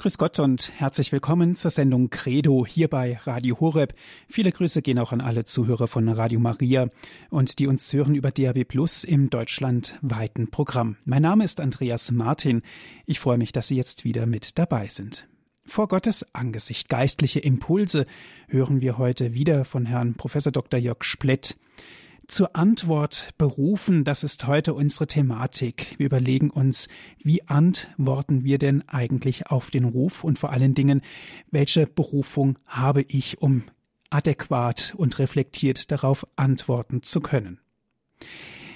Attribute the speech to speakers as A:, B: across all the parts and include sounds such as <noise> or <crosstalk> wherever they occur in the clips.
A: Grüß Gott und herzlich willkommen zur Sendung Credo hier bei Radio Horeb. Viele Grüße gehen auch an alle Zuhörer von Radio Maria und die uns hören über DAB Plus im deutschlandweiten Programm. Mein Name ist Andreas Martin. Ich freue mich, dass Sie jetzt wieder mit dabei sind. Vor Gottes Angesicht geistliche Impulse hören wir heute wieder von Herrn Professor Dr. Jörg Splett zur Antwort berufen, das ist heute unsere Thematik. Wir überlegen uns, wie antworten wir denn eigentlich auf den Ruf und vor allen Dingen, welche Berufung habe ich, um adäquat und reflektiert darauf antworten zu können.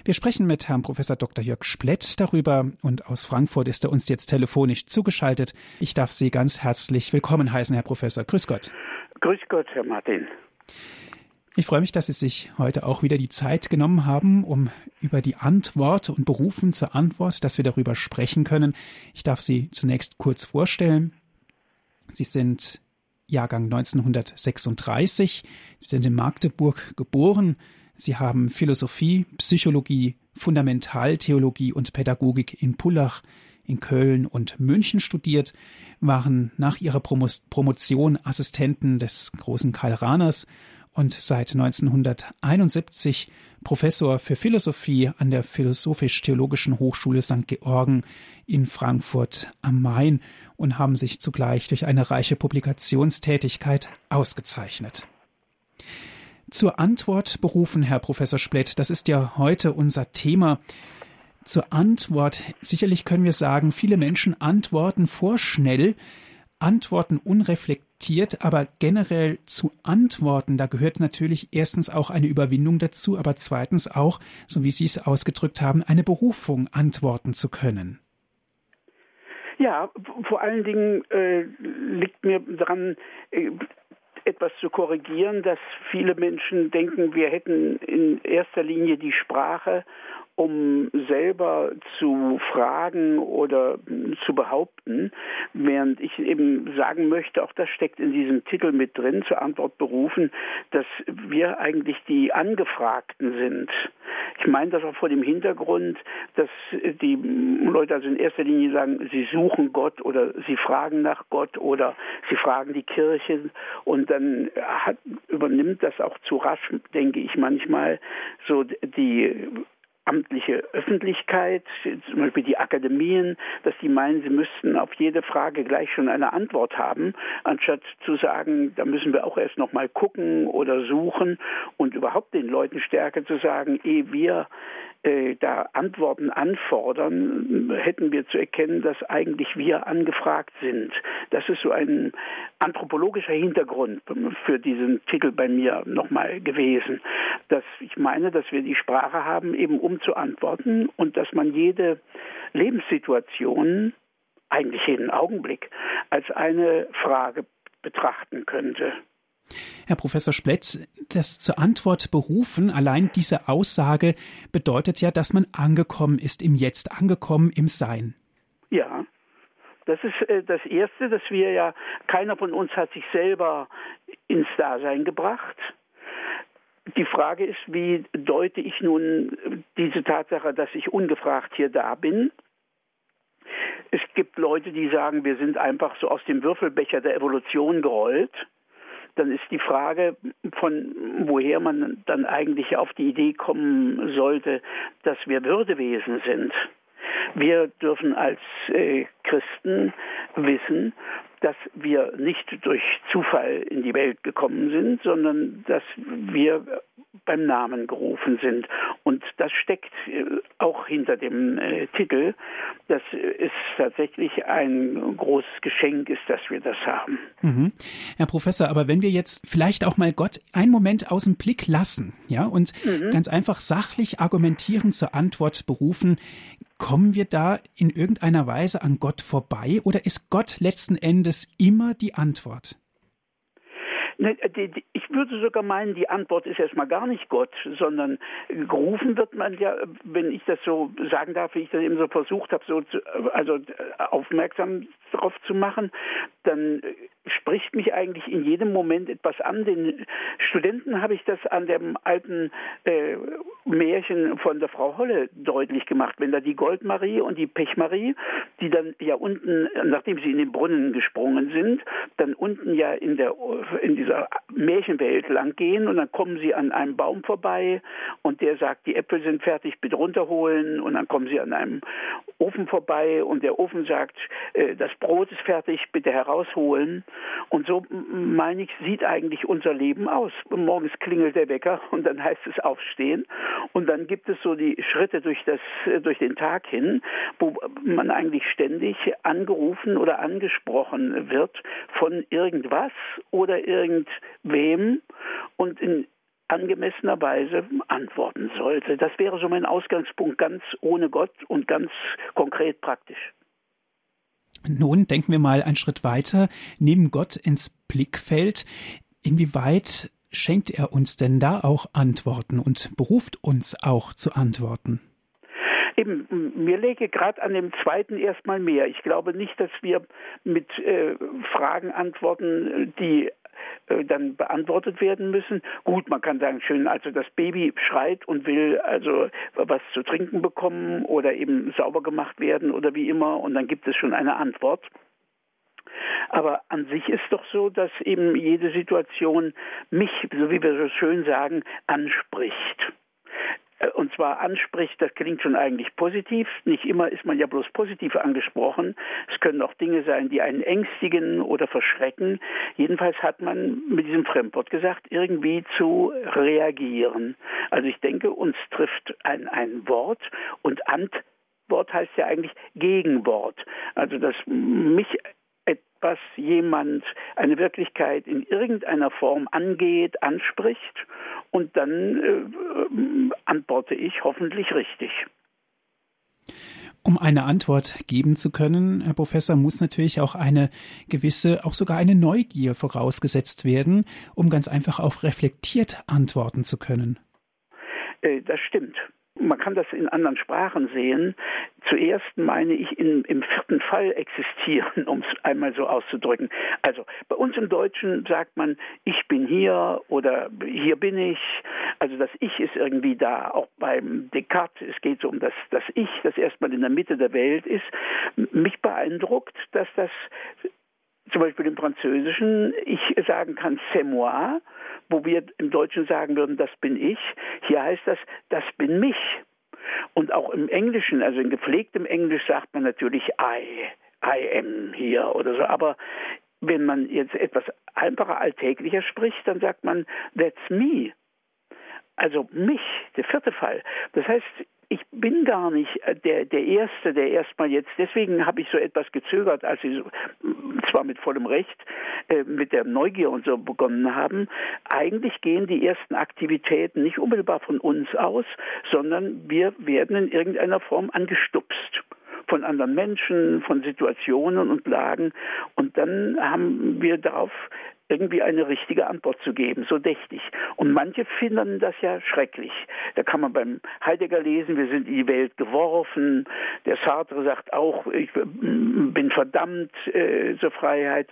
A: Wir sprechen mit Herrn Professor Dr. Jörg Splett darüber und aus Frankfurt ist er uns jetzt telefonisch zugeschaltet. Ich darf Sie ganz herzlich willkommen heißen, Herr Professor. Grüß Gott.
B: Grüß Gott, Herr Martin.
A: Ich freue mich, dass Sie sich heute auch wieder die Zeit genommen haben, um über die Antwort und berufen zur Antwort, dass wir darüber sprechen können. Ich darf Sie zunächst kurz vorstellen. Sie sind Jahrgang 1936. Sie sind in Magdeburg geboren. Sie haben Philosophie, Psychologie, Fundamentaltheologie und Pädagogik in Pullach, in Köln und München studiert, waren nach ihrer Promotion Assistenten des großen Karl Rahners und seit 1971 Professor für Philosophie an der Philosophisch-Theologischen Hochschule St. Georgen in Frankfurt am Main und haben sich zugleich durch eine reiche Publikationstätigkeit ausgezeichnet. Zur Antwort berufen, Herr Professor Splett, das ist ja heute unser Thema. Zur Antwort, sicherlich können wir sagen, viele Menschen antworten vorschnell, antworten unreflektiert reflektiert, aber generell zu antworten, da gehört natürlich erstens auch eine Überwindung dazu, aber zweitens auch, so wie Sie es ausgedrückt haben, eine Berufung antworten zu können.
B: Ja, vor allen Dingen äh, liegt mir daran, äh, etwas zu korrigieren, dass viele Menschen denken, wir hätten in erster Linie die Sprache um selber zu fragen oder zu behaupten, während ich eben sagen möchte, auch das steckt in diesem Titel mit drin, zur Antwort berufen, dass wir eigentlich die Angefragten sind. Ich meine das auch vor dem Hintergrund, dass die Leute also in erster Linie sagen, sie suchen Gott oder sie fragen nach Gott oder sie fragen die Kirche und dann hat, übernimmt das auch zu rasch, denke ich manchmal, so die amtliche Öffentlichkeit, zum Beispiel die Akademien, dass die meinen, sie müssten auf jede Frage gleich schon eine Antwort haben, anstatt zu sagen, da müssen wir auch erst noch mal gucken oder suchen und überhaupt den Leuten stärker zu sagen, ehe wir äh, da Antworten anfordern, hätten wir zu erkennen, dass eigentlich wir angefragt sind. Das ist so ein anthropologischer Hintergrund für diesen Titel bei mir nochmal gewesen. Dass ich meine, dass wir die Sprache haben, eben um zu antworten und dass man jede Lebenssituation, eigentlich jeden Augenblick, als eine Frage betrachten könnte.
A: Herr Professor Spletz, das zur Antwort berufen, allein diese Aussage bedeutet ja, dass man angekommen ist im Jetzt, angekommen im Sein.
B: Ja, das ist äh, das Erste, dass wir ja, keiner von uns hat sich selber ins Dasein gebracht. Die Frage ist, wie deute ich nun diese Tatsache, dass ich ungefragt hier da bin? Es gibt Leute, die sagen, wir sind einfach so aus dem Würfelbecher der Evolution gerollt dann ist die Frage, von woher man dann eigentlich auf die Idee kommen sollte, dass wir Würdewesen sind. Wir dürfen als äh, Christen wissen, dass wir nicht durch Zufall in die Welt gekommen sind, sondern dass wir beim Namen gerufen sind. Und das steckt äh, auch hinter dem äh, Titel, dass es tatsächlich ein großes Geschenk ist, dass wir das haben.
A: Mhm. Herr Professor, aber wenn wir jetzt vielleicht auch mal Gott einen Moment aus dem Blick lassen, ja, und mhm. ganz einfach sachlich argumentieren zur Antwort berufen, kommen wir da in irgendeiner Weise an Gott vorbei oder ist Gott letzten Endes immer die Antwort?
B: Ich würde sogar meinen, die Antwort ist erstmal gar nicht Gott, sondern gerufen wird man ja, wenn ich das so sagen darf, wie ich das eben so versucht habe, so zu, also aufmerksam darauf zu machen, dann spricht mich eigentlich in jedem Moment etwas an. Den Studenten habe ich das an dem alten äh, Märchen von der Frau Holle deutlich gemacht. Wenn da die Goldmarie und die Pechmarie, die dann ja unten, nachdem sie in den Brunnen gesprungen sind, dann unten ja in der in dieser Märchenwelt lang gehen und dann kommen sie an einem Baum vorbei und der sagt, die Äpfel sind fertig, bitte runterholen und dann kommen sie an einem Ofen vorbei und der Ofen sagt, äh, das Brot ist fertig, bitte herausholen. Und so meine ich, sieht eigentlich unser Leben aus. Morgens klingelt der Wecker und dann heißt es aufstehen und dann gibt es so die Schritte durch das äh, durch den Tag hin, wo man eigentlich ständig angerufen oder angesprochen wird von irgendwas oder irgendwem und in angemessener Weise antworten sollte. Das wäre so mein Ausgangspunkt, ganz ohne Gott und ganz konkret praktisch.
A: Nun denken wir mal einen Schritt weiter, nehmen Gott ins Blickfeld. Inwieweit schenkt er uns denn da auch Antworten und beruft uns auch zu Antworten?
B: Eben, mir lege gerade an dem zweiten erstmal mehr. Ich glaube nicht, dass wir mit äh, Fragen antworten, die äh, dann beantwortet werden müssen. Gut, man kann sagen, schön, also das Baby schreit und will also was zu trinken bekommen oder eben sauber gemacht werden oder wie immer und dann gibt es schon eine Antwort. Aber an sich ist doch so, dass eben jede Situation mich, so wie wir so schön sagen, anspricht. Äh, und zwar anspricht, das klingt schon eigentlich positiv. Nicht immer ist man ja bloß positiv angesprochen. Es können auch Dinge sein, die einen ängstigen oder verschrecken. Jedenfalls hat man mit diesem Fremdwort gesagt, irgendwie zu reagieren. Also ich denke, uns trifft ein, ein Wort und Antwort heißt ja eigentlich Gegenwort. Also dass mich etwas jemand, eine Wirklichkeit in irgendeiner Form angeht, anspricht und dann äh, antworte ich hoffentlich richtig.
A: Um eine Antwort geben zu können, Herr Professor, muss natürlich auch eine gewisse, auch sogar eine Neugier vorausgesetzt werden, um ganz einfach auch reflektiert antworten zu können.
B: Äh, das stimmt. Man kann das in anderen Sprachen sehen. Zuerst meine ich in, im vierten Fall existieren, <laughs> um es einmal so auszudrücken. Also bei uns im Deutschen sagt man, ich bin hier oder hier bin ich. Also das Ich ist irgendwie da. Auch beim Descartes, es geht so um das, das Ich, das erstmal in der Mitte der Welt ist. Mich beeindruckt, dass das zum Beispiel im Französischen ich sagen kann, c'est moi wo wir im Deutschen sagen würden, das bin ich. Hier heißt das, das bin mich. Und auch im Englischen, also in gepflegtem Englisch sagt man natürlich I, I am hier oder so. Aber wenn man jetzt etwas einfacher, alltäglicher spricht, dann sagt man, that's me. Also mich, der vierte Fall. Das heißt, ich bin gar nicht äh, der, der Erste, der erstmal jetzt, deswegen habe ich so etwas gezögert, als Sie zwar mit vollem Recht äh, mit der Neugier und so begonnen haben. Eigentlich gehen die ersten Aktivitäten nicht unmittelbar von uns aus, sondern wir werden in irgendeiner Form angestupst von anderen Menschen, von Situationen und Lagen. Und dann haben wir darauf irgendwie eine richtige Antwort zu geben, so dächtig. Und manche finden das ja schrecklich. Da kann man beim Heidegger lesen, wir sind in die Welt geworfen. Der Sartre sagt auch, ich bin verdammt äh, zur Freiheit.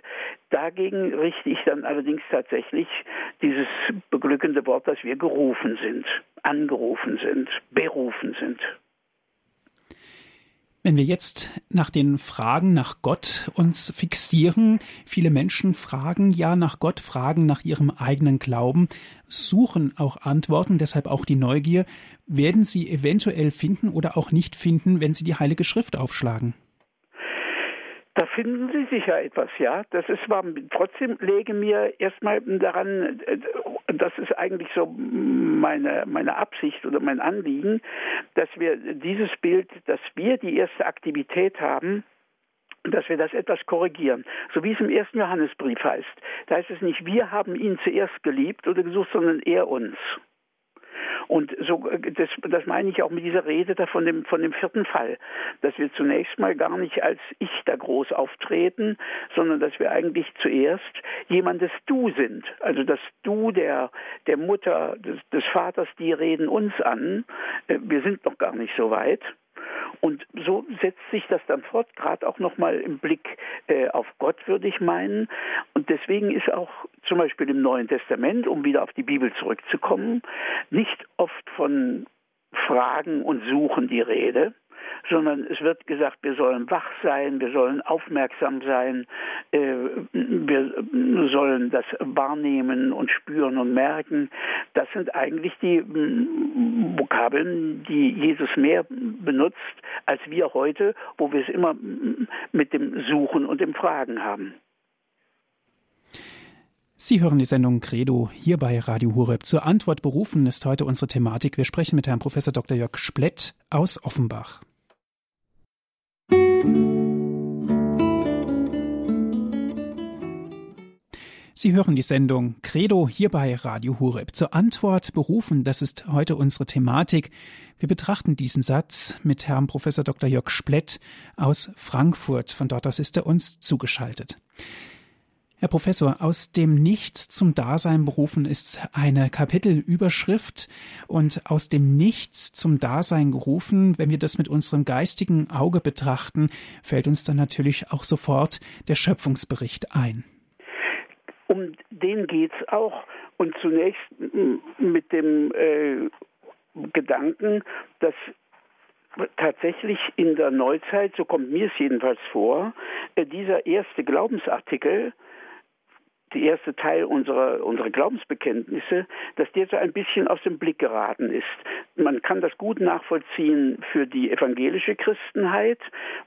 B: Dagegen richte ich dann allerdings tatsächlich dieses beglückende Wort, dass wir gerufen sind, angerufen sind, berufen sind.
A: Wenn wir jetzt nach den Fragen nach Gott uns fixieren, viele Menschen fragen ja nach Gott, fragen nach ihrem eigenen Glauben, suchen auch Antworten, deshalb auch die Neugier, werden sie eventuell finden oder auch nicht finden, wenn sie die Heilige Schrift aufschlagen.
B: Da finden Sie sicher etwas, ja. Das ist war, trotzdem lege mir erstmal daran, äh, das ist eigentlich so meine, meine Absicht oder mein Anliegen, dass wir dieses Bild, dass wir die erste Aktivität haben, dass wir das etwas korrigieren. So wie es im ersten Johannesbrief heißt. Da heißt es nicht, wir haben ihn zuerst geliebt oder gesucht, sondern er uns. Und so, das, das meine ich auch mit dieser Rede da von dem, von dem vierten Fall, dass wir zunächst mal gar nicht als Ich da groß auftreten, sondern dass wir eigentlich zuerst jemandes Du sind. Also das Du der, der Mutter, des, des Vaters, die reden uns an. Äh, wir sind noch gar nicht so weit. Und so setzt sich das dann fort, gerade auch nochmal im Blick äh, auf Gott, würde ich meinen. Und deswegen ist auch zum Beispiel im Neuen Testament, um wieder auf die Bibel zurückzukommen, nicht oft von Fragen und Suchen die Rede, sondern es wird gesagt, wir sollen wach sein, wir sollen aufmerksam sein, äh, wir sollen das wahrnehmen und spüren und merken. Das sind eigentlich die Vokabeln, die Jesus mehr benutzt als wir heute, wo wir es immer mit dem Suchen und dem Fragen haben.
A: Sie hören die Sendung Credo hier bei Radio Horeb. Zur Antwort berufen ist heute unsere Thematik. Wir sprechen mit Herrn Professor Dr. Jörg Splett aus Offenbach. Sie hören die Sendung Credo hier bei Radio Hureb. Zur Antwort berufen, das ist heute unsere Thematik. Wir betrachten diesen Satz mit Herrn Professor Dr. Jörg Splett aus Frankfurt. Von dort aus ist er uns zugeschaltet. Herr Professor, aus dem Nichts zum Dasein berufen ist eine Kapitelüberschrift und aus dem Nichts zum Dasein gerufen, wenn wir das mit unserem geistigen Auge betrachten, fällt uns dann natürlich auch sofort der Schöpfungsbericht ein.
B: Um den geht es auch und zunächst mit dem äh, Gedanken, dass tatsächlich in der Neuzeit, so kommt mir es jedenfalls vor, äh, dieser erste Glaubensartikel der erste Teil unserer, unserer Glaubensbekenntnisse, dass der so ein bisschen aus dem Blick geraten ist. Man kann das gut nachvollziehen für die evangelische Christenheit,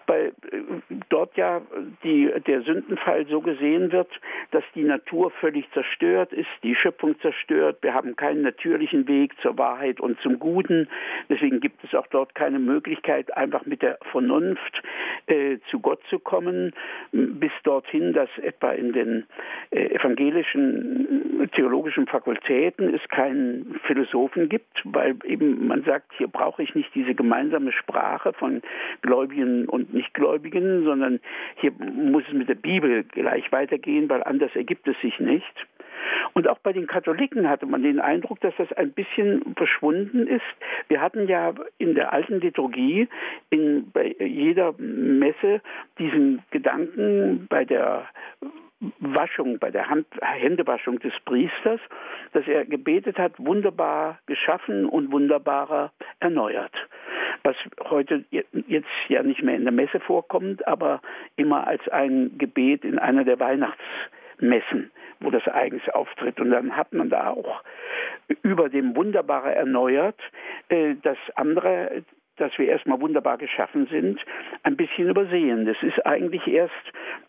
B: weil äh, dort ja die, der Sündenfall so gesehen wird, dass die Natur völlig zerstört ist, die Schöpfung zerstört. Wir haben keinen natürlichen Weg zur Wahrheit und zum Guten. Deswegen gibt es auch dort keine Möglichkeit, einfach mit der Vernunft äh, zu Gott zu kommen, bis dorthin, dass etwa in den äh, evangelischen theologischen Fakultäten es keinen Philosophen gibt, weil eben man sagt, hier brauche ich nicht diese gemeinsame Sprache von Gläubigen und Nichtgläubigen, sondern hier muss es mit der Bibel gleich weitergehen, weil anders ergibt es sich nicht. Und auch bei den Katholiken hatte man den Eindruck, dass das ein bisschen verschwunden ist. Wir hatten ja in der alten Liturgie in, bei jeder Messe diesen Gedanken bei der Waschung, bei der Hand, Händewaschung des Priesters, dass er gebetet hat, wunderbar geschaffen und wunderbarer erneuert. Was heute jetzt ja nicht mehr in der Messe vorkommt, aber immer als ein Gebet in einer der Weihnachtsmessen, wo das eigens auftritt. Und dann hat man da auch über dem Wunderbare erneuert äh, das andere dass wir erstmal wunderbar geschaffen sind, ein bisschen übersehen. Das ist eigentlich erst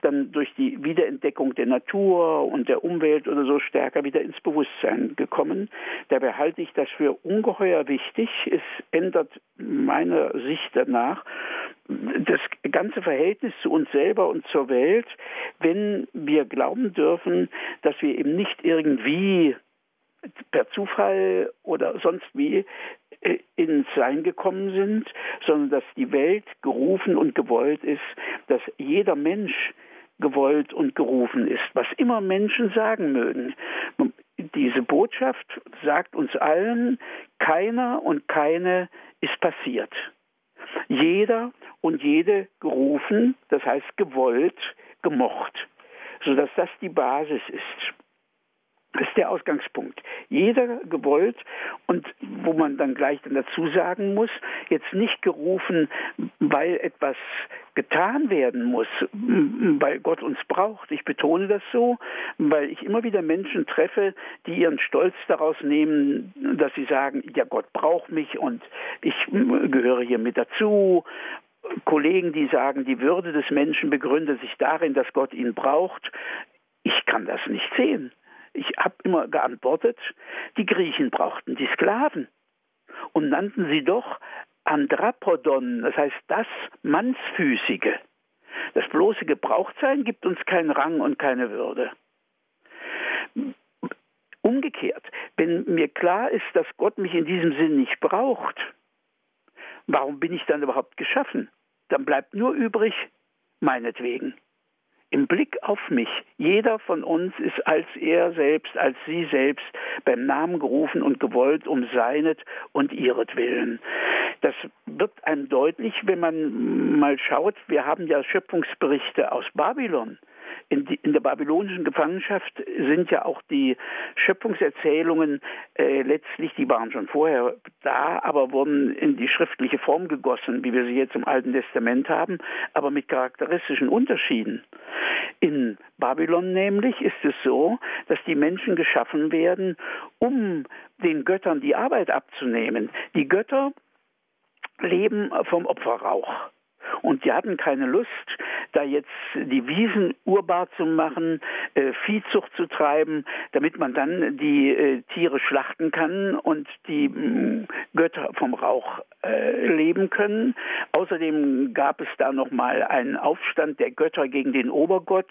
B: dann durch die Wiederentdeckung der Natur und der Umwelt oder so stärker wieder ins Bewusstsein gekommen. Dabei halte ich das für ungeheuer wichtig. Es ändert meiner Sicht danach das ganze Verhältnis zu uns selber und zur Welt, wenn wir glauben dürfen, dass wir eben nicht irgendwie per Zufall oder sonst wie äh, ins Sein gekommen sind, sondern dass die Welt gerufen und gewollt ist, dass jeder Mensch gewollt und gerufen ist, was immer Menschen sagen mögen. Diese Botschaft sagt uns allen, keiner und keine ist passiert. Jeder und jede gerufen, das heißt gewollt, gemocht, sodass das die Basis ist. Ist der Ausgangspunkt. Jeder gewollt und wo man dann gleich dann dazu sagen muss, jetzt nicht gerufen, weil etwas getan werden muss, weil Gott uns braucht. Ich betone das so, weil ich immer wieder Menschen treffe, die ihren Stolz daraus nehmen, dass sie sagen, ja, Gott braucht mich und ich gehöre hier mit dazu Kollegen, die sagen, die Würde des Menschen begründet sich darin, dass Gott ihn braucht. Ich kann das nicht sehen. Ich habe immer geantwortet, die Griechen brauchten die Sklaven und nannten sie doch Andrapodon, das heißt das Mannsfüßige. Das bloße Gebrauchtsein gibt uns keinen Rang und keine Würde. Umgekehrt, wenn mir klar ist, dass Gott mich in diesem Sinn nicht braucht, warum bin ich dann überhaupt geschaffen? Dann bleibt nur übrig, meinetwegen im Blick auf mich. Jeder von uns ist als er selbst, als sie selbst beim Namen gerufen und gewollt um seinet und ihretwillen. Das wird einem deutlich, wenn man mal schaut, wir haben ja Schöpfungsberichte aus Babylon in, die, in, der babylonischen Gefangenschaft sind ja auch die Schöpfungserzählungen äh, letztlich, die waren schon vorher da, aber wurden in die schriftliche Form gegossen, wie wir sie jetzt im Alten Testament haben, aber mit charakteristischen Unterschieden. In Babylon nämlich ist es so, dass die Menschen geschaffen werden, um den Göttern die Arbeit abzunehmen. Die Götter leben vom Opferrauch. Und die hatten keine Lust, da jetzt die Wiesen urbar zu machen, äh, Viehzucht zu treiben, damit man dann die äh, Tiere schlachten kann und die mh, mm, Götter vom Rauch äh, leben können. Außerdem gab es da noch mal einen Aufstand der Götter gegen den Obergott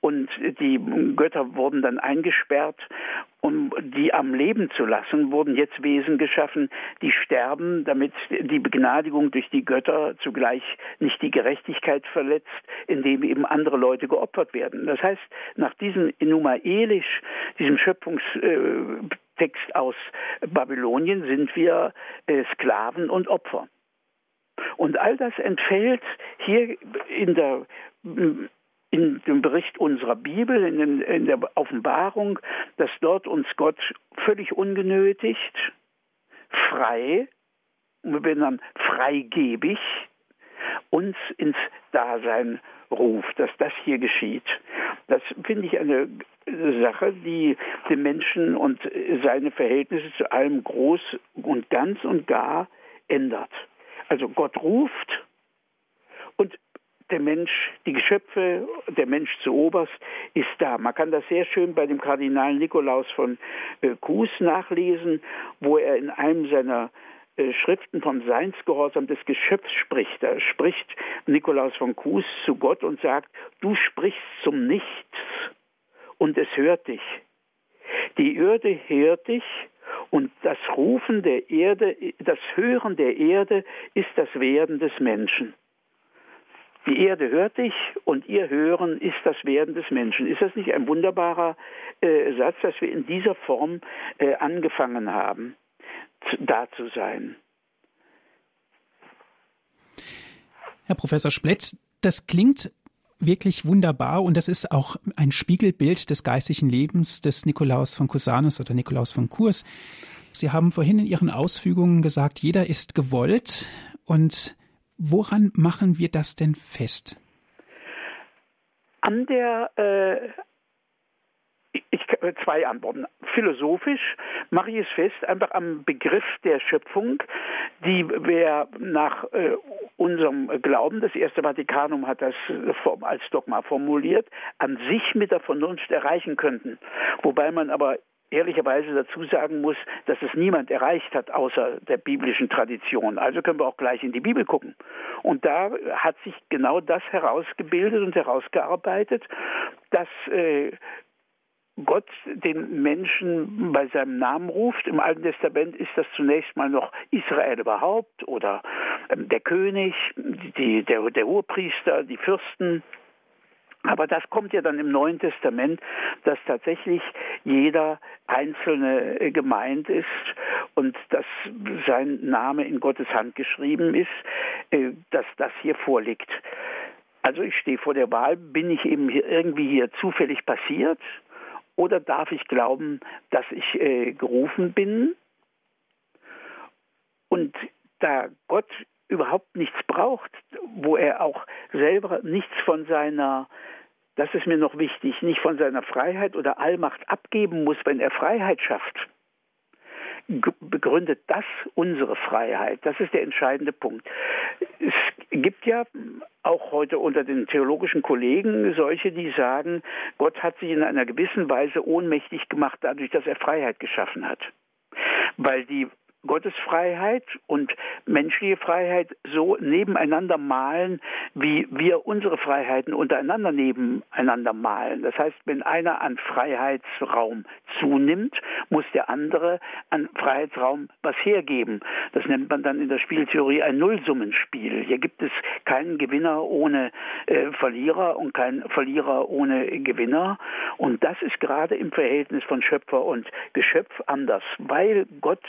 B: und die Götter wurden dann eingesperrt um die am Leben zu lassen, wurden jetzt Wesen geschaffen, die sterben, damit die Begnadigung durch die Götter zugleich nicht die Gerechtigkeit verletzt, indem eben andere Leute geopfert werden. Das heißt, nach diesem Enumaelisch, diesem Schöpfungstext aus Babylonien, sind wir äh, Sklaven und Opfer. Und all das entfällt hier in der in dem Bericht unserer Bibel, in, den, in, der Offenbarung, dass dort uns Gott völlig ungenötigt, frei, wir werden dann freigebig, uns ins Dasein ruft, dass das hier geschieht. Das finde ich eine Sache, die den Menschen und seine Verhältnisse zu allem groß und ganz und gar ändert. Also Gott ruft der Mensch, die Geschöpfe, der Mensch zu oberst ist da. Man kann das sehr schön bei dem Kardinal Nikolaus von äh, Kues nachlesen, wo er in einem seiner äh, Schriften vom Seinsgehorsam des Geschöpfs spricht. Da spricht Nikolaus von Kues zu Gott und sagt, du sprichst zum Nichts und es hört dich. Die Erde hört dich und das Rufen der Erde, das Hören der Erde ist das Werden des Menschen. Die Erde hört dich und ihr Hören ist das Werden des Menschen. Ist das nicht ein wunderbarer äh, Satz, dass wir in dieser Form äh, angefangen haben, da zu sein?
A: Herr Professor Splett, das klingt wirklich wunderbar und das ist auch ein Spiegelbild des geistigen Lebens des Nikolaus von Cusanus oder Nikolaus von Kurs. Sie haben vorhin in Ihren Ausführungen gesagt, jeder ist gewollt und Woran machen wir das denn fest?
B: An der äh ich, zwei Antworten. Philosophisch mache ich es fest, einfach am Begriff der Schöpfung, die wir nach äh, unserem Glauben, das erste Vatikanum hat das als Dogma formuliert, an sich mit der Vernunft erreichen könnten. Wobei man aber ehrlicherweise dazu sagen muss, dass es niemand erreicht hat außer der biblischen Tradition. Also können wir auch gleich in die Bibel gucken. Und da hat sich genau das herausgebildet und herausgearbeitet, dass äh, Gott den Menschen bei seinem Namen ruft. Im Alten Testament ist das zunächst mal noch Israel überhaupt oder ähm, der König, die, der, der Hohepriester, die Fürsten. Aber das kommt ja dann im Neuen Testament, dass tatsächlich jeder Einzelne äh, gemeint ist und dass sein Name in Gottes Hand geschrieben ist, äh, dass das hier vorliegt. Also ich stehe vor der Wahl, bin ich eben irgendwie hier zufällig passiert oder darf ich glauben, dass ich äh, gerufen bin? Und da Gott überhaupt nichts braucht, wo er auch selber nichts von seiner das ist mir noch wichtig, nicht von seiner Freiheit oder Allmacht abgeben muss, wenn er Freiheit schafft. Begründet das unsere Freiheit? Das ist der entscheidende Punkt. Es gibt ja auch heute unter den theologischen Kollegen solche, die sagen, Gott hat sich in einer gewissen Weise ohnmächtig gemacht, dadurch, dass er Freiheit geschaffen hat. Weil die Gottesfreiheit und menschliche Freiheit so nebeneinander malen, wie wir unsere Freiheiten untereinander nebeneinander malen. Das heißt, wenn einer an Freiheitsraum zunimmt, muss der andere an Freiheitsraum was hergeben. Das nennt man dann in der Spieltheorie ein Nullsummenspiel. Hier gibt es keinen Gewinner ohne äh, Verlierer und keinen Verlierer ohne Gewinner. Und das ist gerade im Verhältnis von Schöpfer und Geschöpf anders, weil Gott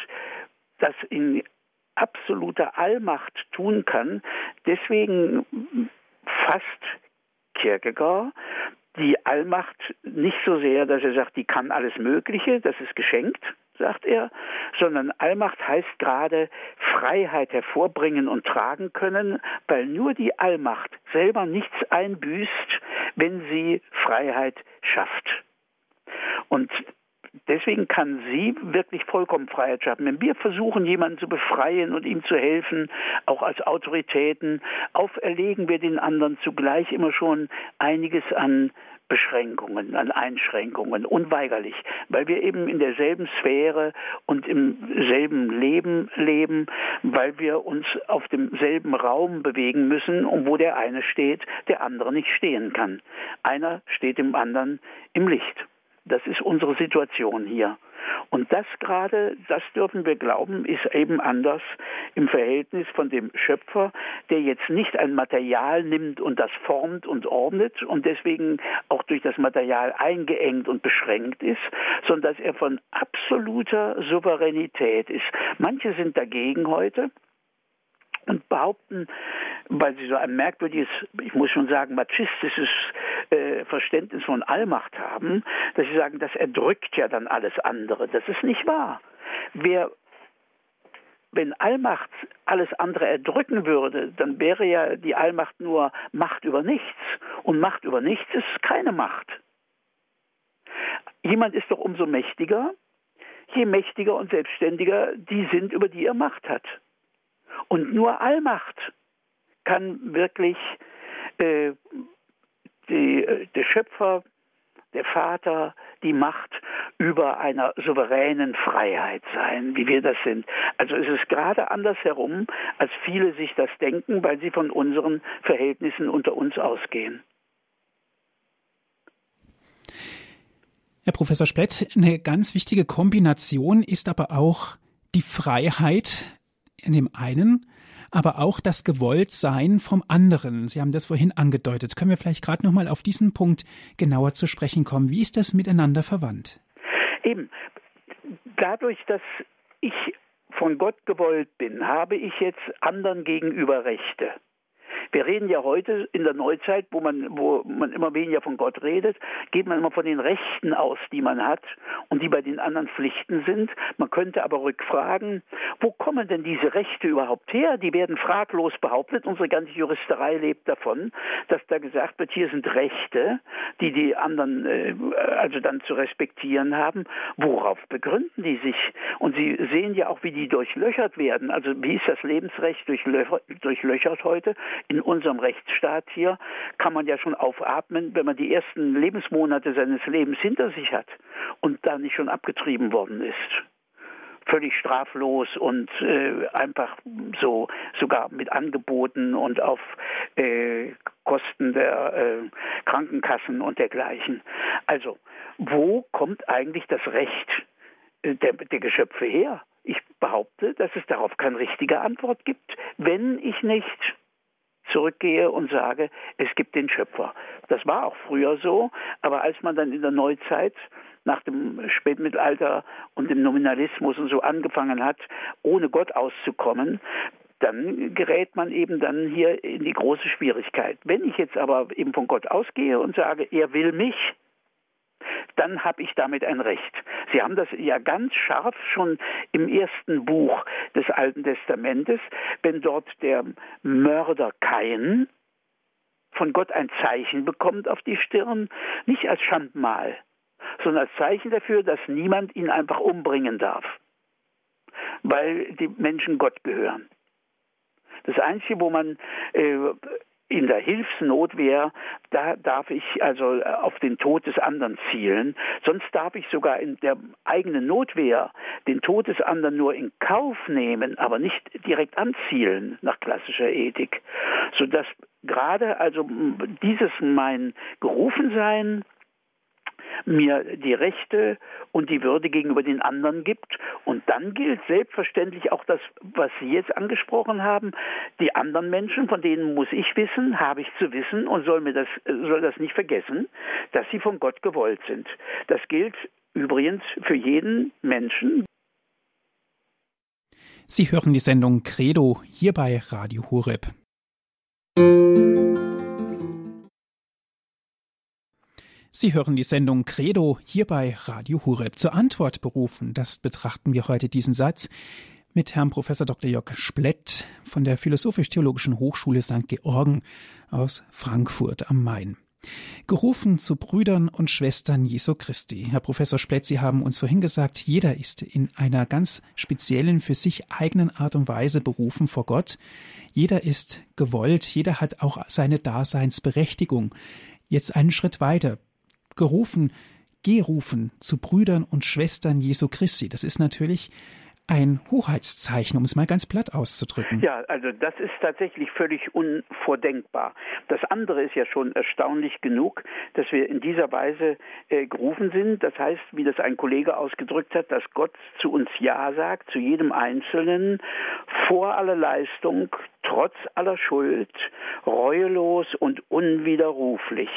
B: das in absoluter Allmacht tun kann. Deswegen fasst Kierkegaard die Allmacht nicht so sehr, dass er sagt, die kann alles Mögliche, das ist geschenkt, sagt er, sondern Allmacht heißt gerade Freiheit hervorbringen und tragen können, weil nur die Allmacht selber nichts einbüßt, wenn sie Freiheit schafft. Und deswegen kann sie wirklich vollkommen Freiheit schaffen. Wenn wir versuchen, jemanden zu befreien und ihm zu helfen, auch als Autoritäten, auferlegen wir den anderen zugleich immer schon einiges an Beschränkungen, an Einschränkungen, unweigerlich, weil wir eben in derselben Sphäre und im selben Leben leben, weil wir uns auf demselben Raum bewegen müssen und wo der eine steht, der andere nicht stehen kann. Einer steht dem anderen im Licht. Das ist unsere Situation hier. Und das gerade, das dürfen wir glauben, ist eben anders im Verhältnis von dem Schöpfer, der jetzt nicht ein Material nimmt und das formt und ordnet und deswegen auch durch das Material eingeengt und beschränkt ist, sondern dass er von absoluter Souveränität ist. Manche sind dagegen heute und behaupten, weil sie so ein merkwürdiges, ich muss schon sagen, machistisches äh, Verständnis von Allmacht haben, dass sie sagen, das erdrückt ja dann alles andere. Das ist nicht wahr. Wer wenn Allmacht alles andere erdrücken würde, dann wäre ja die Allmacht nur Macht über nichts. Und Macht über nichts ist keine Macht. Jemand ist doch umso mächtiger, je mächtiger und selbstständiger die sind, über die er Macht hat. Und nur Allmacht kann wirklich äh, die, äh, der Schöpfer, der Vater, die Macht über einer souveränen Freiheit sein, wie wir das sind. Also es ist gerade andersherum, als viele sich das denken, weil sie von unseren Verhältnissen unter uns ausgehen.
A: Herr Professor Splett, eine ganz wichtige Kombination ist aber auch die Freiheit in dem einen, aber auch das Gewolltsein vom anderen. Sie haben das vorhin angedeutet. Können wir vielleicht gerade noch mal auf diesen Punkt genauer zu sprechen kommen? Wie ist das miteinander verwandt?
B: Eben, dadurch, dass ich von Gott gewollt bin, habe ich jetzt anderen gegenüber Rechte. Wir reden ja heute in der Neuzeit, wo man, wo man immer weniger von Gott redet, geht man immer von den Rechten aus, die man hat und die bei den anderen Pflichten sind. Man könnte aber rückfragen, wo kommen denn diese Rechte überhaupt her? Die werden fraglos behauptet. Unsere ganze Juristerei lebt davon, dass da gesagt wird, hier sind Rechte, die die anderen äh, also dann zu respektieren haben. Worauf begründen die sich? Und Sie sehen ja auch, wie die durchlöchert werden. Also wie ist das Lebensrecht durchlöchert heute? In in unserem Rechtsstaat hier kann man ja schon aufatmen, wenn man die ersten Lebensmonate seines Lebens hinter sich hat und da nicht schon abgetrieben worden ist völlig straflos und äh, einfach so sogar mit Angeboten und auf äh, Kosten der äh, Krankenkassen und dergleichen. Also, wo kommt eigentlich das Recht äh, der, der Geschöpfe her? Ich behaupte, dass es darauf keine richtige Antwort gibt, wenn ich nicht zurückgehe und sage, es gibt den Schöpfer. Das war auch früher so, aber als man dann in der Neuzeit nach dem Spätmittelalter und dem Nominalismus und so angefangen hat, ohne Gott auszukommen, dann gerät man eben dann hier in die große Schwierigkeit. Wenn ich jetzt aber eben von Gott ausgehe und sage, er will mich, dann habe ich damit ein Recht. Sie haben das ja ganz scharf schon im ersten Buch des Alten Testamentes, wenn dort der Mörder Kain von Gott ein Zeichen bekommt auf die Stirn, nicht als Schandmal, sondern als Zeichen dafür, dass niemand ihn einfach umbringen darf, weil die Menschen Gott gehören. Das Einzige, wo man äh, in der Hilfsnotwehr, da darf ich also auf den Tod des anderen zielen. Sonst darf ich sogar in der eigenen Notwehr den Tod des anderen nur in Kauf nehmen, aber nicht direkt anzielen nach klassischer Ethik. Sodass gerade also dieses mein Gerufensein mir die Rechte und die Würde gegenüber den anderen gibt. Und dann gilt selbstverständlich auch das, was Sie jetzt angesprochen haben. Die anderen Menschen, von denen muss ich wissen, habe ich zu wissen und soll mir das, soll das nicht vergessen, dass sie von Gott gewollt sind. Das gilt übrigens für jeden Menschen,
A: Sie hören die Sendung Credo hier bei Radio Horeb. Sie hören die Sendung Credo hier bei Radio Horeb. Zur Antwort berufen, das betrachten wir heute diesen Satz mit Herrn Prof. Dr. Jörg Splett von der Philosophisch-Theologischen Hochschule St. Georgen aus Frankfurt am Main. Gerufen zu Brüdern und Schwestern Jesu Christi. Herr Professor Splett, Sie haben uns vorhin gesagt, jeder ist in einer ganz speziellen, für sich eigenen Art und Weise berufen vor Gott. Jeder ist gewollt, jeder hat auch seine Daseinsberechtigung. Jetzt einen Schritt weiter. Gerufen, gerufen zu Brüdern und Schwestern Jesu Christi. Das ist natürlich ein Hoheitszeichen, um es mal ganz platt auszudrücken.
B: Ja, also das ist tatsächlich völlig unvordenkbar. Das andere ist ja schon erstaunlich genug, dass wir in dieser Weise äh, gerufen sind. Das heißt, wie das ein Kollege ausgedrückt hat, dass Gott zu uns Ja sagt, zu jedem Einzelnen, vor aller Leistung, trotz aller Schuld, reuelos und unwiderruflich.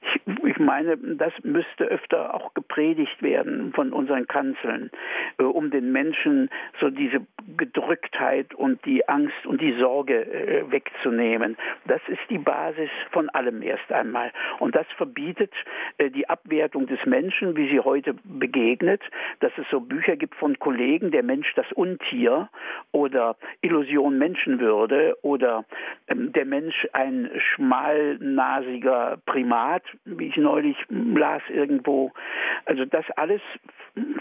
B: Ich, ich meine, das müsste öfter auch gepredigt werden von unseren Kanzeln, äh, um den Menschen so diese Gedrücktheit und die Angst und die Sorge äh, wegzunehmen. Das ist die Basis von allem erst einmal. Und das verbietet äh, die Abwertung des Menschen, wie sie heute begegnet, dass es so Bücher gibt von Kollegen, der Mensch das Untier oder Illusion Menschenwürde oder ähm, der Mensch ein schmalnasiger Primat, wie ich neulich las irgendwo. Also das alles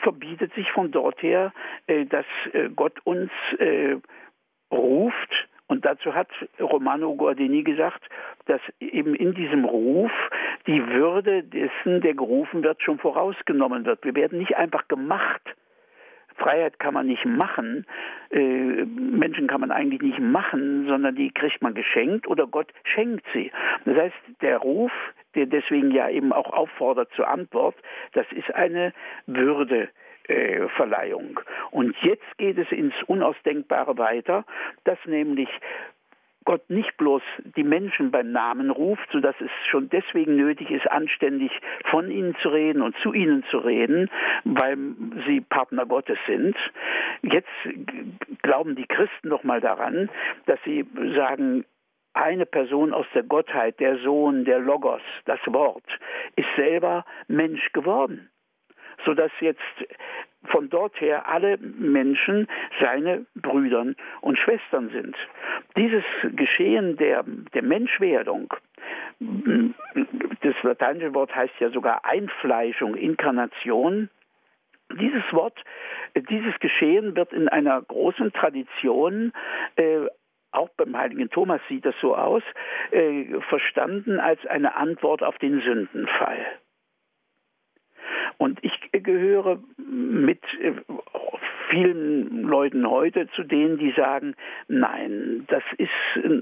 B: verbietet sich von dort her, äh, dass äh, Gott uns äh, ruft und dazu hat Romano Guardini gesagt, dass eben in diesem Ruf die Würde dessen, der gerufen wird, schon vorausgenommen wird. Wir werden nicht einfach gemacht. Freiheit kann man nicht machen, äh, Menschen kann man eigentlich nicht machen, sondern die kriegt man geschenkt oder Gott schenkt sie. Das heißt, der Ruf, der deswegen ja eben auch auffordert zur Antwort, das ist eine Würde. Äh, Verleihung. Und jetzt geht es ins Unausdenkbare weiter, dass nämlich Gott nicht bloß die Menschen beim Namen ruft, sodass es schon deswegen nötig ist, anständig von ihnen zu reden und zu ihnen zu reden, weil sie Partner Gottes sind. Jetzt glauben die Christen noch mal daran, dass sie sagen, eine Person aus der Gottheit, der Sohn, der Logos, das Wort, ist selber Mensch geworden sodass jetzt von dort her alle Menschen seine Brüdern und Schwestern sind. Dieses Geschehen der, der Menschwerdung, das lateinische Wort heißt ja sogar Einfleischung, Inkarnation, dieses Wort, dieses Geschehen wird in einer großen Tradition äh, auch beim heiligen Thomas sieht das so aus, äh, verstanden als eine Antwort auf den Sündenfall. Und ich gehöre mit äh, vielen Leuten heute zu denen, die sagen, nein, das ist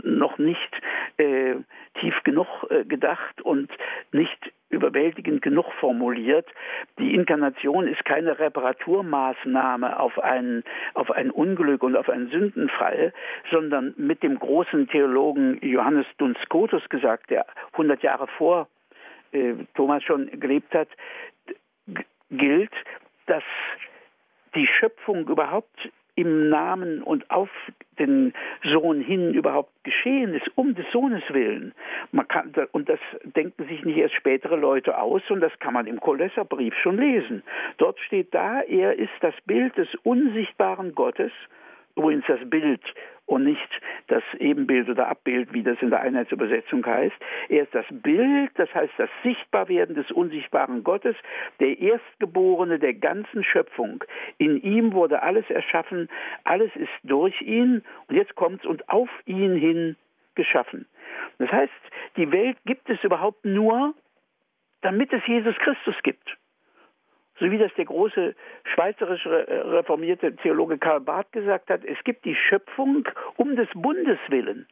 B: noch nicht äh, tief genug äh, gedacht und nicht überwältigend genug formuliert. Die Inkarnation ist keine Reparaturmaßnahme auf ein, auf ein Unglück und auf einen Sündenfall, sondern mit dem großen Theologen Johannes Duns Scotus gesagt, der 100 Jahre vor äh, Thomas schon gelebt hat, gilt, dass die Schöpfung überhaupt im Namen und auf den Sohn hin überhaupt geschehen ist, um des Sohnes willen. Man kann, und das denken sich nicht erst spätere Leute aus, und das kann man im Kolosserbrief schon lesen. Dort steht da, er ist das Bild des unsichtbaren Gottes, übrigens das Bild und nicht das Ebenbild oder Abbild, wie das in der Einheitsübersetzung heißt. Er ist das Bild, das heißt das Sichtbarwerden des unsichtbaren Gottes, der Erstgeborene der ganzen Schöpfung. In ihm wurde alles erschaffen, alles ist durch ihn und jetzt kommt's und auf ihn hin geschaffen. Das heißt, die Welt gibt es überhaupt nur, damit es Jesus Christus gibt so wie das der große schweizerische äh, reformierte Theologe Karl Barth gesagt hat, es gibt die Schöpfung um des Bundes willen.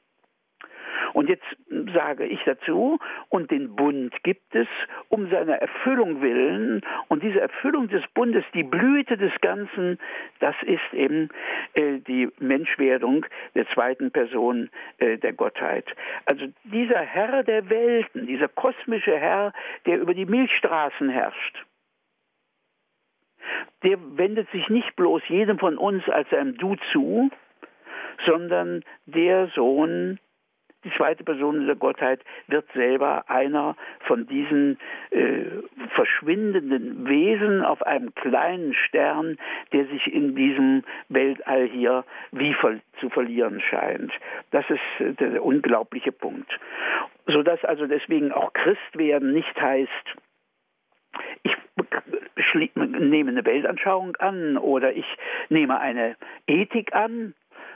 B: Und jetzt sage ich dazu, und den Bund gibt es um seiner Erfüllung willen. Und diese Erfüllung des Bundes, die Blüte des Ganzen, das ist eben äh, die Menschwerdung der zweiten Person äh, der Gottheit. Also dieser Herr der Welten, dieser kosmische Herr, der über die Milchstraßen herrscht, der wendet sich nicht bloß jedem von uns als einem Du zu, sondern der Sohn die zweite Person der Gottheit wird selber einer von diesen äh, verschwindenden Wesen auf einem kleinen Stern, der sich in diesem Weltall hier wie ver zu verlieren scheint. Das ist der unglaubliche Punkt. Sodass also deswegen auch Christwerden nicht heißt, ich nehme eine Weltanschauung an oder ich nehme eine Ethik an,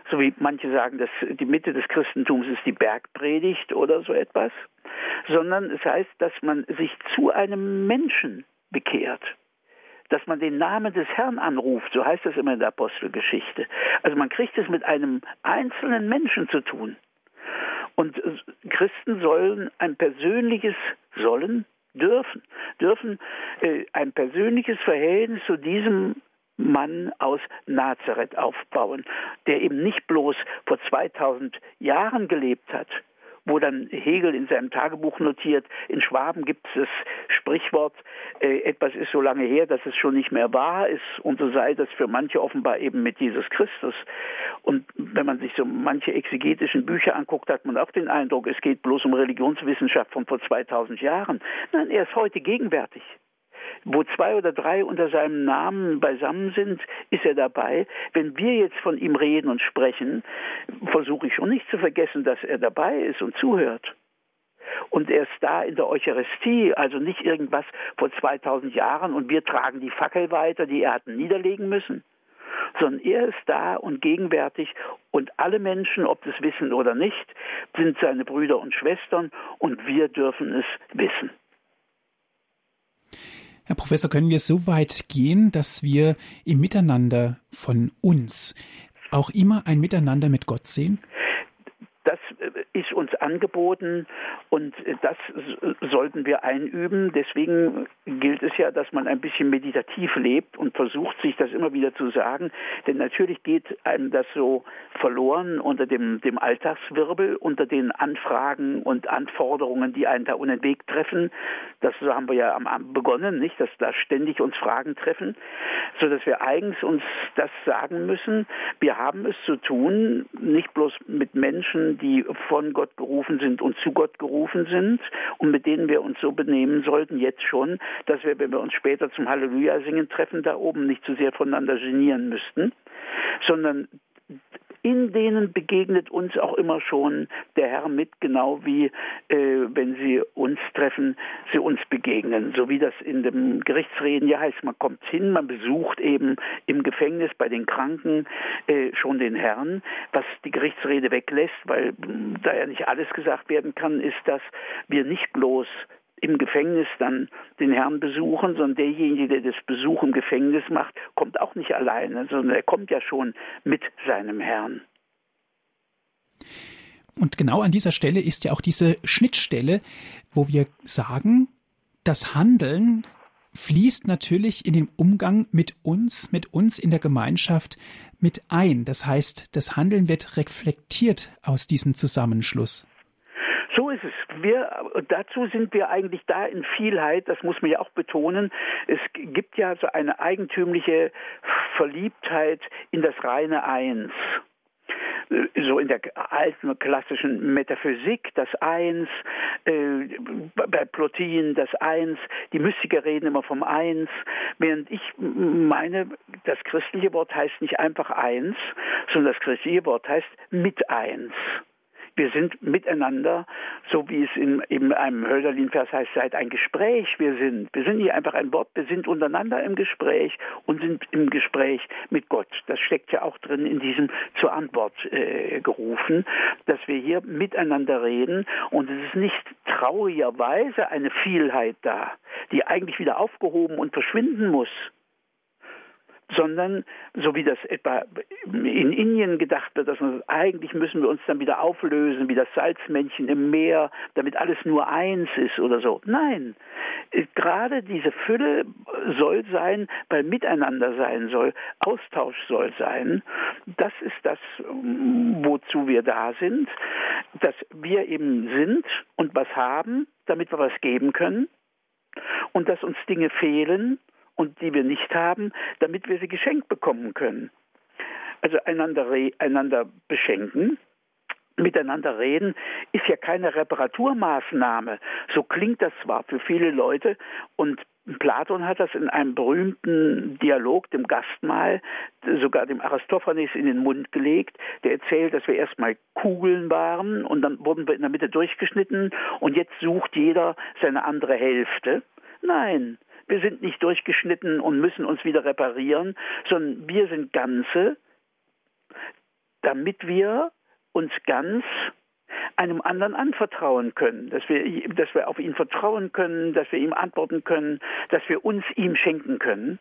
B: so wie manche sagen, dass die Mitte des Christentums ist die Bergpredigt oder so etwas, sondern es heißt, dass man sich zu einem Menschen bekehrt dass man den Namen des Herrn anruft, so heißt das immer in der Apostelgeschichte. Also man kriegt es mit einem einzelnen Menschen zu tun. Und Christen sollen ein persönliches, sollen, dürfen, dürfen äh, ein persönliches Verhältnis zu diesem Mann aus Nazareth aufbauen, der eben nicht bloß vor 2000 Jahren gelebt hat, wo dann Hegel in seinem Tagebuch notiert, in Schwaben gibt es das Sprichwort, äh, etwas ist so lange her, dass es schon nicht mehr wahr ist und so sei das für manche offenbar eben mit Jesus Christus. Und wenn man sich so manche exegetischen Bücher anguckt, hat man auch den Eindruck, es geht bloß um Religionswissenschaft von vor 2000 Jahren. Nein, er ist heute gegenwärtig. Wo zwei oder drei unter seinem Namen beisammen sind, ist er dabei. Wenn wir jetzt von ihm reden und sprechen, versuche ich schon nicht zu vergessen, dass er dabei ist und zuhört. Und er ist da in der Eucharistie, also nicht irgendwas vor 2000 Jahren und wir tragen die Fackel weiter, die er hatten niederlegen müssen, sondern er ist da und gegenwärtig und alle Menschen, ob das wissen oder nicht, sind seine Brüder und Schwestern und wir dürfen es wissen.
A: Herr Professor, können wir so weit gehen, dass wir im Miteinander von uns auch immer ein Miteinander mit Gott sehen?
B: Das äh, ist uns angeboten und das sollten wir einüben. Deswegen gilt es ja, dass man ein bisschen meditativ lebt und versucht, sich das immer wieder zu sagen. Denn natürlich geht einem das so verloren unter dem, dem Alltagswirbel, unter den Anfragen und Anforderungen, die einen da unten Weg treffen. Das haben wir ja am, begonnen, nicht, dass da ständig uns Fragen treffen, so dass wir eigens uns das sagen müssen. Wir haben es zu tun, nicht bloß mit Menschen, die von Gott gerufen sind und zu Gott gerufen sind und mit denen wir uns so benehmen sollten, jetzt schon, dass wir, wenn wir uns später zum Halleluja singen treffen, da oben nicht zu sehr voneinander genieren müssten, sondern in denen begegnet uns auch immer schon der Herr mit, genau wie äh, wenn sie uns treffen, sie uns begegnen. So wie das in dem Gerichtsreden ja heißt, man kommt hin, man besucht eben im Gefängnis bei den Kranken äh, schon den Herrn, was die Gerichtsrede weglässt, weil da ja nicht alles gesagt werden kann, ist, dass wir nicht bloß im Gefängnis dann den Herrn besuchen, sondern derjenige, der das Besuch im Gefängnis macht, kommt auch nicht alleine, sondern er kommt ja schon mit seinem Herrn.
A: Und genau an dieser Stelle ist ja auch diese Schnittstelle, wo wir sagen, das Handeln fließt natürlich in den Umgang mit uns, mit uns in der Gemeinschaft mit ein. Das heißt, das Handeln wird reflektiert aus diesem Zusammenschluss.
B: Wir, dazu sind wir eigentlich da in Vielheit, das muss man ja auch betonen. Es gibt ja so eine eigentümliche Verliebtheit in das reine Eins so in der alten klassischen Metaphysik das Eins, äh, bei Plotin das Eins, die Mystiker reden immer vom Eins, während ich meine, das christliche Wort heißt nicht einfach Eins, sondern das christliche Wort heißt mit Eins. Wir sind miteinander, so wie es in, in einem Hölderlin-Vers heißt, seid ein Gespräch wir sind. Wir sind nicht einfach ein Wort, wir sind untereinander im Gespräch und sind im Gespräch mit Gott. Das steckt ja auch drin in diesem zur Antwort äh, gerufen, dass wir hier miteinander reden und es ist nicht traurigerweise eine Vielheit da, die eigentlich wieder aufgehoben und verschwinden muss sondern so wie das etwa in Indien gedacht wird, dass man, eigentlich müssen wir uns dann wieder auflösen, wie das Salzmännchen im Meer, damit alles nur eins ist oder so. Nein, gerade diese Fülle soll sein, weil Miteinander sein soll, Austausch soll sein. Das ist das, wozu wir da sind, dass wir eben sind und was haben, damit wir was geben können und dass uns Dinge fehlen und die wir nicht haben, damit wir sie geschenkt bekommen können. Also einander, einander beschenken, miteinander reden, ist ja keine Reparaturmaßnahme. So klingt das zwar für viele Leute und Platon hat das in einem berühmten Dialog dem Gastmahl, sogar dem Aristophanes in den Mund gelegt. Der erzählt, dass wir erstmal Kugeln waren und dann wurden wir in der Mitte durchgeschnitten und jetzt sucht jeder seine andere Hälfte. Nein, wir sind nicht durchgeschnitten und müssen uns wieder reparieren, sondern wir sind Ganze, damit wir uns ganz einem anderen anvertrauen können, dass wir, dass wir auf ihn vertrauen können, dass wir ihm antworten können, dass wir uns ihm schenken können.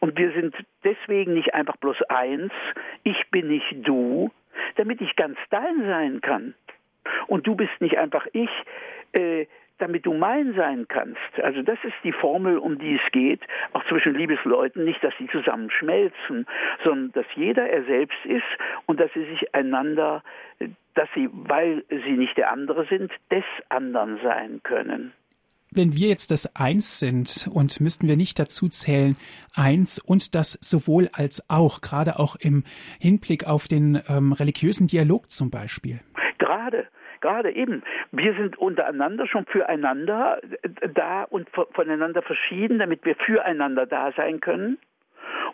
B: Und wir sind deswegen nicht einfach bloß eins, ich bin nicht du, damit ich ganz dein sein kann. Und du bist nicht einfach ich, äh, damit du mein sein kannst. Also das ist die Formel, um die es geht, auch zwischen Liebesleuten, nicht, dass sie zusammenschmelzen, sondern dass jeder er selbst ist und dass sie sich einander, dass sie, weil sie nicht der andere sind, des anderen sein können.
A: Wenn wir jetzt das Eins sind und müssten wir nicht dazu zählen, eins und das sowohl als auch, gerade auch im Hinblick auf den ähm, religiösen Dialog zum Beispiel.
B: Gerade, gerade eben. Wir sind untereinander schon füreinander äh, da und voneinander verschieden, damit wir füreinander da sein können.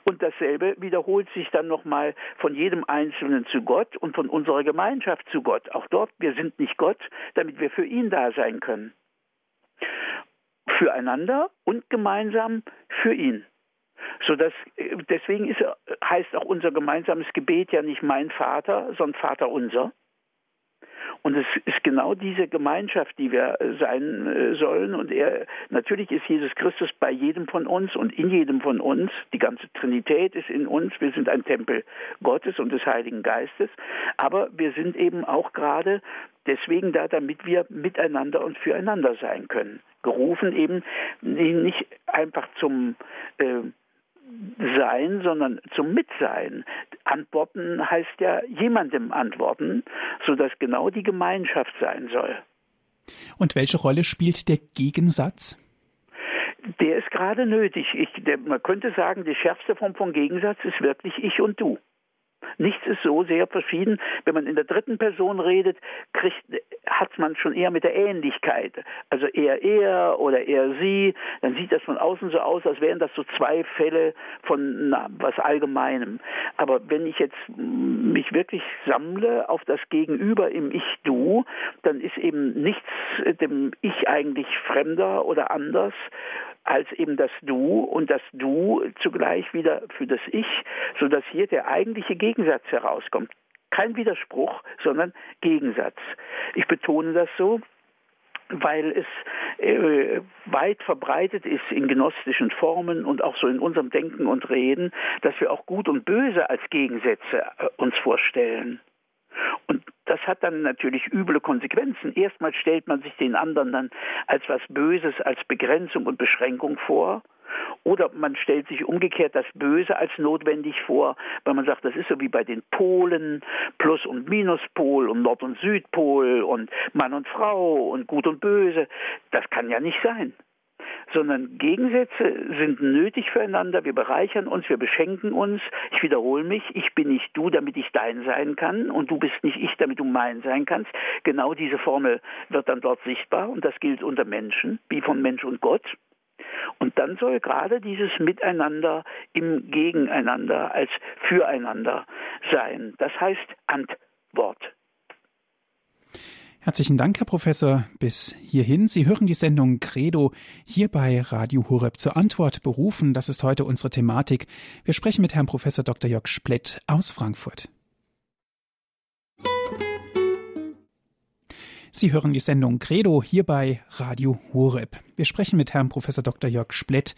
B: Und dasselbe wiederholt sich dann nochmal von jedem Einzelnen zu Gott und von unserer Gemeinschaft zu Gott. Auch dort, wir sind nicht Gott, damit wir für ihn da sein können. Füreinander und gemeinsam für ihn. So dass, äh, deswegen ist, heißt auch unser gemeinsames Gebet ja nicht mein Vater, sondern Vater unser. Und es ist genau diese Gemeinschaft, die wir äh, sein äh, sollen. Und er, natürlich ist Jesus Christus bei jedem von uns und in jedem von uns. Die ganze Trinität ist in uns. Wir sind ein Tempel Gottes und des Heiligen Geistes. Aber wir sind eben auch gerade deswegen da, damit wir miteinander und füreinander sein können. Gerufen eben nicht einfach zum äh, sein, sondern zum Mitsein. Antworten heißt ja jemandem antworten, sodass genau die Gemeinschaft sein soll.
A: Und welche Rolle spielt der Gegensatz?
B: Der ist gerade nötig. Ich, der, man könnte sagen, die schärfste Form von Gegensatz ist wirklich ich und du. Nichts ist so sehr verschieden. Wenn man in der dritten Person redet, kriegt, hat man schon eher mit der Ähnlichkeit. Also eher er oder eher sie. Dann sieht das von außen so aus, als wären das so zwei Fälle von na, was Allgemeinem. Aber wenn ich jetzt mich wirklich sammle auf das Gegenüber im Ich-Du, dann ist eben nichts dem Ich eigentlich fremder oder anders als eben das Du und das Du zugleich wieder für das Ich, sodass hier der eigentliche Gegensatz herauskommt. Kein Widerspruch, sondern Gegensatz. Ich betone das so, weil es äh, weit verbreitet ist in gnostischen Formen und auch so in unserem Denken und Reden, dass wir auch Gut und Böse als Gegensätze äh, uns vorstellen. Und das hat dann natürlich üble Konsequenzen. Erstmal stellt man sich den anderen dann als was Böses, als Begrenzung und Beschränkung vor. Oder man stellt sich umgekehrt das Böse als notwendig vor, weil man sagt, das ist so wie bei den Polen, Plus- und Minuspol und Nord- und Südpol und Mann und Frau und Gut und Böse. Das kann ja nicht sein sondern Gegensätze sind nötig füreinander. Wir bereichern uns, wir beschenken uns. Ich wiederhole mich, ich bin nicht du, damit ich dein sein kann und du bist nicht ich, damit du mein sein kannst. Genau diese Formel wird dann dort sichtbar und das gilt unter Menschen, wie von Mensch und Gott. Und dann soll gerade dieses Miteinander im Gegeneinander als Füreinander sein. Das heißt Antwort.
A: Herzlichen Dank, Herr Professor, bis hierhin. Sie hören die Sendung Credo hier bei Radio Horeb zur Antwort berufen. Das ist heute unsere Thematik. Wir sprechen mit Herrn Professor Dr. Jörg Splett aus Frankfurt. Sie hören die Sendung Credo hier bei Radio Horeb. Wir sprechen mit Herrn Professor Dr. Jörg Splett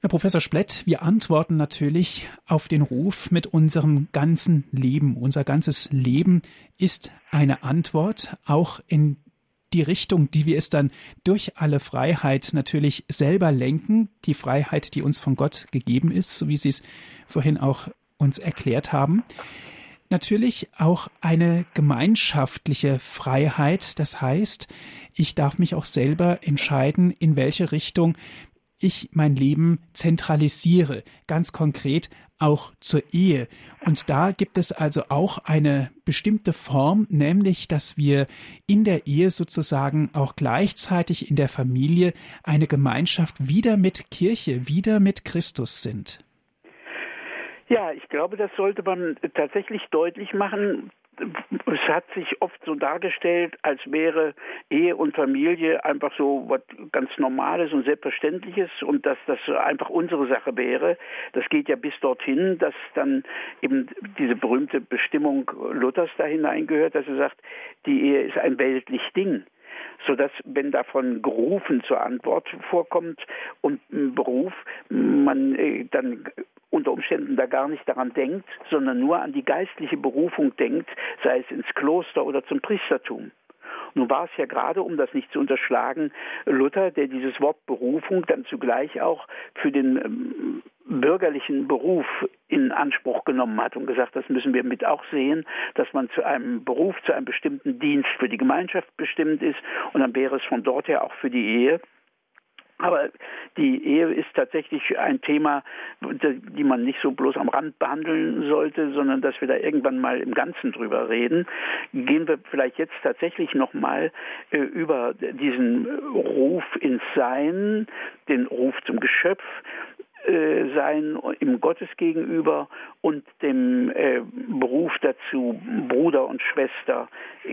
A: Herr Professor Splett, wir antworten natürlich auf den Ruf mit unserem ganzen Leben. Unser ganzes Leben ist eine Antwort, auch in die Richtung, die wir es dann durch alle Freiheit natürlich selber lenken, die Freiheit, die uns von Gott gegeben ist, so wie Sie es vorhin auch uns erklärt haben. Natürlich auch eine gemeinschaftliche Freiheit, das heißt, ich darf mich auch selber entscheiden, in welche Richtung ich mein Leben zentralisiere, ganz konkret auch zur Ehe. Und da gibt es also auch eine bestimmte Form, nämlich, dass wir in der Ehe sozusagen auch gleichzeitig in der Familie eine Gemeinschaft wieder mit Kirche, wieder mit Christus sind.
B: Ja, ich glaube, das sollte man tatsächlich deutlich machen es hat sich oft so dargestellt, als wäre Ehe und Familie einfach so was ganz Normales und Selbstverständliches und dass das einfach unsere Sache wäre. Das geht ja bis dorthin, dass dann eben diese berühmte Bestimmung Luthers da hineingehört, dass er sagt, die Ehe ist ein weltlich Ding sodass, wenn davon gerufen zur Antwort vorkommt und ein Beruf, man äh, dann unter Umständen da gar nicht daran denkt, sondern nur an die geistliche Berufung denkt, sei es ins Kloster oder zum Priestertum. Nun war es ja gerade, um das nicht zu unterschlagen, Luther, der dieses Wort Berufung dann zugleich auch für den ähm, bürgerlichen Beruf in Anspruch genommen hat und gesagt, das müssen wir mit auch sehen, dass man zu einem Beruf, zu einem bestimmten Dienst für die Gemeinschaft bestimmt ist und dann wäre es von dort her auch für die Ehe aber die Ehe ist tatsächlich ein Thema, die man nicht so bloß am Rand behandeln sollte, sondern dass wir da irgendwann mal im Ganzen drüber reden. Gehen wir vielleicht jetzt tatsächlich nochmal äh, über diesen Ruf ins Sein, den Ruf zum Geschöpf, sein im Gottes gegenüber und dem äh, Beruf dazu, Bruder und Schwester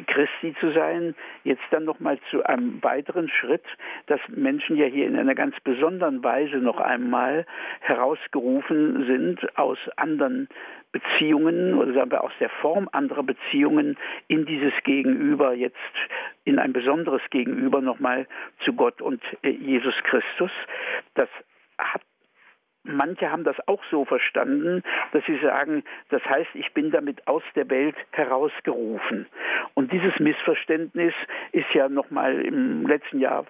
B: Christi zu sein. Jetzt dann nochmal zu einem weiteren Schritt, dass Menschen ja hier in einer ganz besonderen Weise noch einmal herausgerufen sind aus anderen Beziehungen oder sagen wir aus der Form anderer Beziehungen in dieses Gegenüber jetzt in ein besonderes Gegenüber nochmal zu Gott und äh, Jesus Christus. Das hat manche haben das auch so verstanden, dass sie sagen, das heißt, ich bin damit aus der Welt herausgerufen. Und dieses Missverständnis ist ja nochmal im letzten Jahr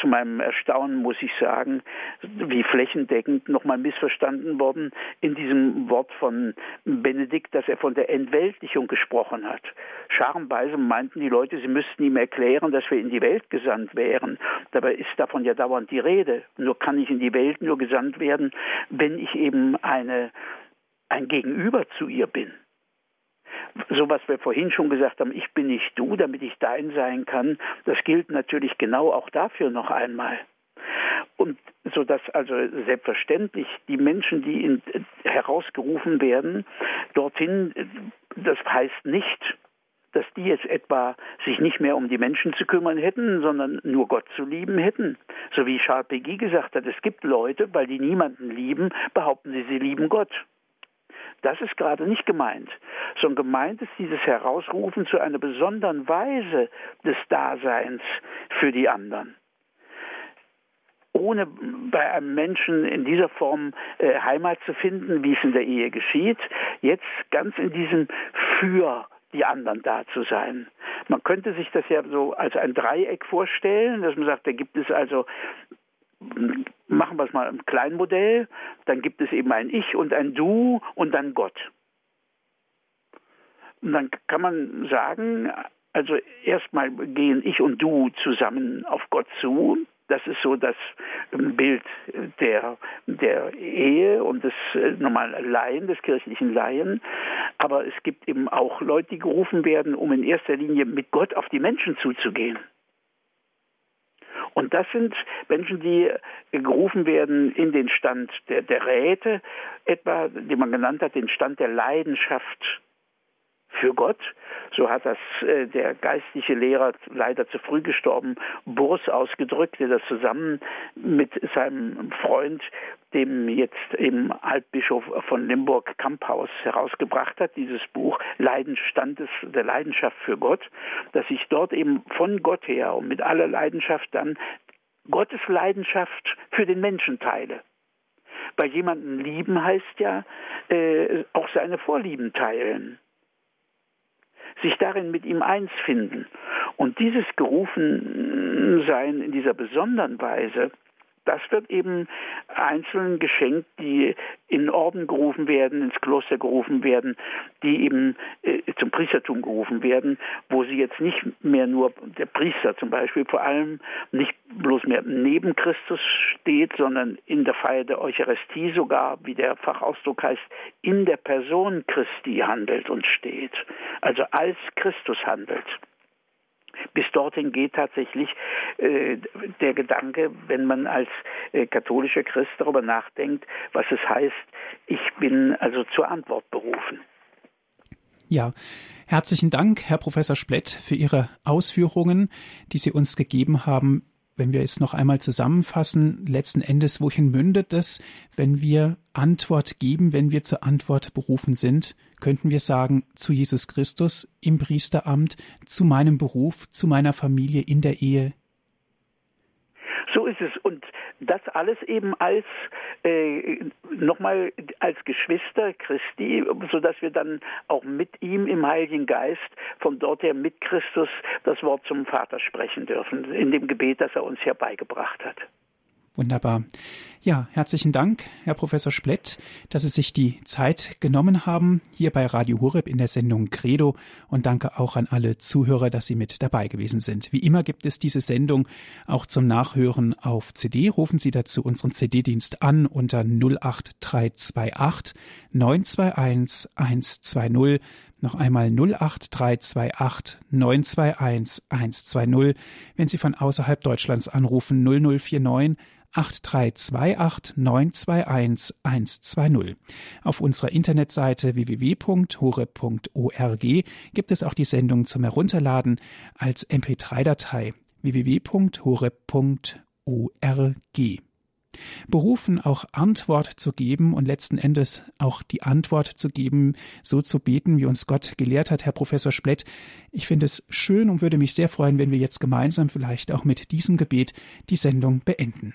B: zu meinem Erstaunen, muss ich sagen, wie flächendeckend nochmal missverstanden worden in diesem Wort von Benedikt, dass er von der Entweltlichung gesprochen hat. Scharenweise meinten die Leute, sie müssten ihm erklären, dass wir in die Welt gesandt wären. Dabei ist davon ja dauernd die Rede. Nur kann ich in die Welt nur gesandt werden, wenn ich eben eine, ein Gegenüber zu ihr bin so was wir vorhin schon gesagt haben, ich bin nicht du, damit ich dein sein kann, das gilt natürlich genau auch dafür noch einmal. Und so dass also selbstverständlich die Menschen, die in, herausgerufen werden, dorthin, das heißt nicht, dass die jetzt etwa sich nicht mehr um die Menschen zu kümmern hätten, sondern nur Gott zu lieben hätten. So wie Charles Péguy gesagt hat, es gibt Leute, weil die niemanden lieben, behaupten sie, sie lieben Gott. Das ist gerade nicht gemeint, sondern gemeint ist dieses Herausrufen zu einer besonderen Weise des Daseins für die anderen. Ohne bei einem Menschen in dieser Form äh, Heimat zu finden, wie es in der Ehe geschieht, jetzt ganz in diesem Für die anderen da zu sein. Man könnte sich das ja so als ein Dreieck vorstellen, dass man sagt, da gibt es also machen wir es mal im Kleinmodell, dann gibt es eben ein Ich und ein Du und dann Gott. Und dann kann man sagen, also erstmal gehen ich und du zusammen auf Gott zu. Das ist so das Bild der, der Ehe und des normalen Laien, des kirchlichen Laien. Aber es gibt eben auch Leute, die gerufen werden, um in erster Linie mit Gott auf die Menschen zuzugehen. Und das sind Menschen, die gerufen werden in den Stand der, der Räte, etwa, den man genannt hat, den Stand der Leidenschaft für Gott. So hat das äh, der geistliche Lehrer, leider zu früh gestorben, Burs ausgedrückt, der das zusammen mit seinem Freund, dem jetzt eben Altbischof von Limburg Kamphaus herausgebracht hat, dieses Buch Leidenstand des, der Leidenschaft für Gott, dass ich dort eben von Gott her und mit aller Leidenschaft dann Gottes Leidenschaft für den Menschen teile. Bei jemanden lieben heißt ja äh, auch seine Vorlieben teilen sich darin mit ihm eins finden. Und dieses Gerufensein in dieser besonderen Weise, das wird eben Einzelnen geschenkt, die in Orden gerufen werden, ins Kloster gerufen werden, die eben äh, zum Priestertum gerufen werden, wo sie jetzt nicht mehr nur der Priester zum Beispiel vor allem nicht bloß mehr neben Christus steht, sondern in der Feier der Eucharistie sogar, wie der Fachausdruck heißt, in der Person Christi handelt und steht, also als Christus handelt. Bis dorthin geht tatsächlich äh, der Gedanke, wenn man als äh, katholischer Christ darüber nachdenkt, was es heißt, ich bin also zur Antwort berufen.
A: Ja, herzlichen Dank, Herr Professor Splett, für Ihre Ausführungen, die Sie uns gegeben haben wenn wir es noch einmal zusammenfassen, letzten Endes, wohin mündet es, wenn wir Antwort geben, wenn wir zur Antwort berufen sind, könnten wir sagen, zu Jesus Christus im Priesteramt, zu meinem Beruf, zu meiner Familie in der Ehe,
B: so ist es. Und das alles eben als äh, nochmal als Geschwister Christi, sodass wir dann auch mit ihm im Heiligen Geist von dort her mit Christus das Wort zum Vater sprechen dürfen, in dem Gebet, das er uns herbeigebracht hat.
A: Wunderbar. Ja, herzlichen Dank, Herr Professor Splett, dass Sie sich die Zeit genommen haben, hier bei Radio Horeb in der Sendung Credo. Und danke auch an alle Zuhörer, dass Sie mit dabei gewesen sind. Wie immer gibt es diese Sendung auch zum Nachhören auf CD. Rufen Sie dazu unseren CD-Dienst an unter 08328 921 120. Noch einmal 08328 921 120. Wenn Sie von außerhalb Deutschlands anrufen 0049 8328 921 120. Auf unserer Internetseite www.hore.org gibt es auch die Sendung zum Herunterladen als MP3-Datei www.hore.org. Berufen, auch Antwort zu geben und letzten Endes auch die Antwort zu geben, so zu beten, wie uns Gott gelehrt hat, Herr Professor Splett. Ich finde es schön und würde mich sehr freuen, wenn wir jetzt gemeinsam vielleicht auch mit diesem Gebet die Sendung beenden.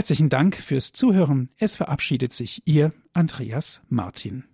A: Herzlichen Dank fürs Zuhören. Es verabschiedet sich Ihr Andreas Martin.